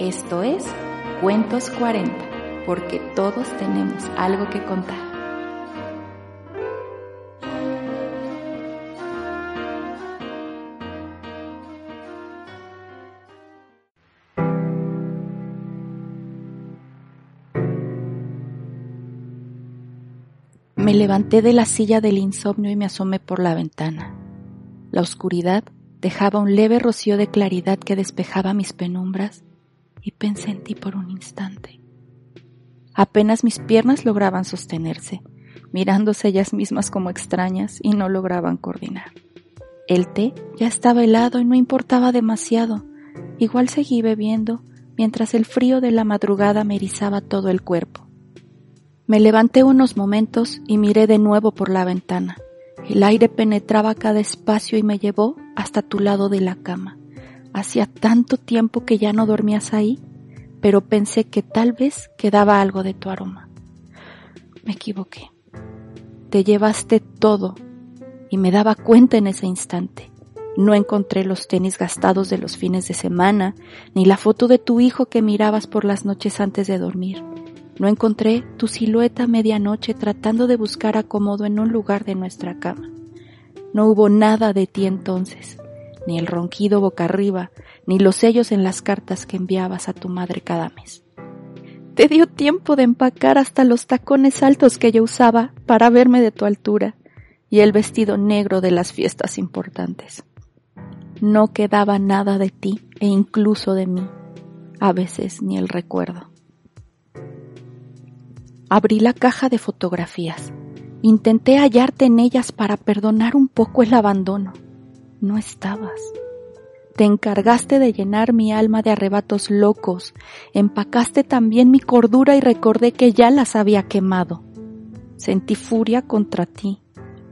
Esto es Cuentos 40, porque todos tenemos algo que contar. Me levanté de la silla del insomnio y me asomé por la ventana. La oscuridad dejaba un leve rocío de claridad que despejaba mis penumbras y pensé en ti por un instante. Apenas mis piernas lograban sostenerse, mirándose ellas mismas como extrañas y no lograban coordinar. El té ya estaba helado y no importaba demasiado. Igual seguí bebiendo mientras el frío de la madrugada me erizaba todo el cuerpo. Me levanté unos momentos y miré de nuevo por la ventana. El aire penetraba cada espacio y me llevó hasta tu lado de la cama. Hacía tanto tiempo que ya no dormías ahí, pero pensé que tal vez quedaba algo de tu aroma. Me equivoqué. Te llevaste todo y me daba cuenta en ese instante. No encontré los tenis gastados de los fines de semana, ni la foto de tu hijo que mirabas por las noches antes de dormir. No encontré tu silueta a medianoche tratando de buscar acomodo en un lugar de nuestra cama. No hubo nada de ti entonces, ni el ronquido boca arriba, ni los sellos en las cartas que enviabas a tu madre cada mes. Te dio tiempo de empacar hasta los tacones altos que yo usaba para verme de tu altura y el vestido negro de las fiestas importantes. No quedaba nada de ti e incluso de mí, a veces ni el recuerdo. Abrí la caja de fotografías. Intenté hallarte en ellas para perdonar un poco el abandono. No estabas. Te encargaste de llenar mi alma de arrebatos locos, empacaste también mi cordura y recordé que ya las había quemado. Sentí furia contra ti,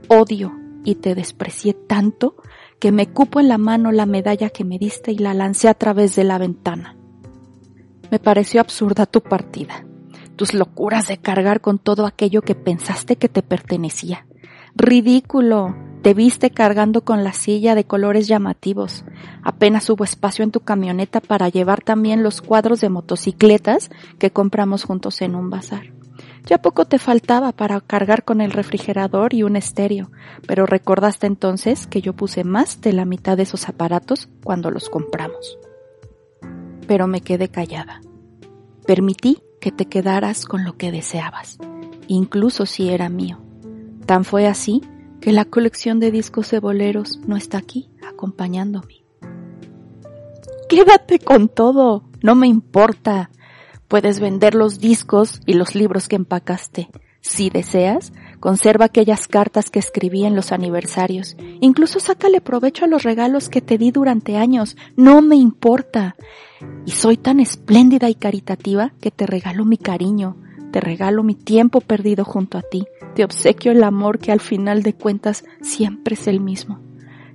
odio, y te desprecié tanto que me cupo en la mano la medalla que me diste y la lancé a través de la ventana. Me pareció absurda tu partida tus locuras de cargar con todo aquello que pensaste que te pertenecía. Ridículo. Te viste cargando con la silla de colores llamativos. Apenas hubo espacio en tu camioneta para llevar también los cuadros de motocicletas que compramos juntos en un bazar. Ya poco te faltaba para cargar con el refrigerador y un estéreo, pero recordaste entonces que yo puse más de la mitad de esos aparatos cuando los compramos. Pero me quedé callada. Permití que te quedaras con lo que deseabas, incluso si era mío. Tan fue así que la colección de discos de boleros no está aquí acompañándome. Quédate con todo, no me importa. Puedes vender los discos y los libros que empacaste. Si deseas, conserva aquellas cartas que escribí en los aniversarios. Incluso sácale provecho a los regalos que te di durante años. No me importa. Y soy tan espléndida y caritativa que te regalo mi cariño, te regalo mi tiempo perdido junto a ti, te obsequio el amor que al final de cuentas siempre es el mismo.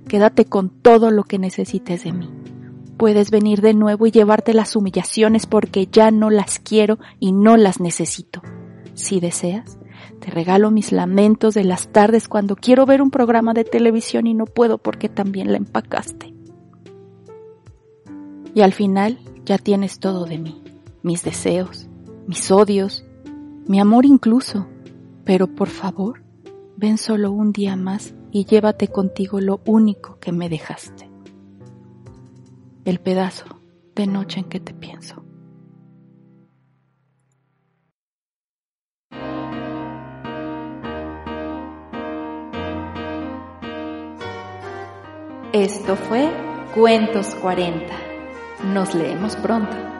Quédate con todo lo que necesites de mí. Puedes venir de nuevo y llevarte las humillaciones porque ya no las quiero y no las necesito. Si deseas, te regalo mis lamentos de las tardes cuando quiero ver un programa de televisión y no puedo porque también la empacaste. Y al final ya tienes todo de mí, mis deseos, mis odios, mi amor incluso. Pero por favor, ven solo un día más y llévate contigo lo único que me dejaste. El pedazo de noche en que te pienso. Esto fue Cuentos 40. Nos leemos pronto.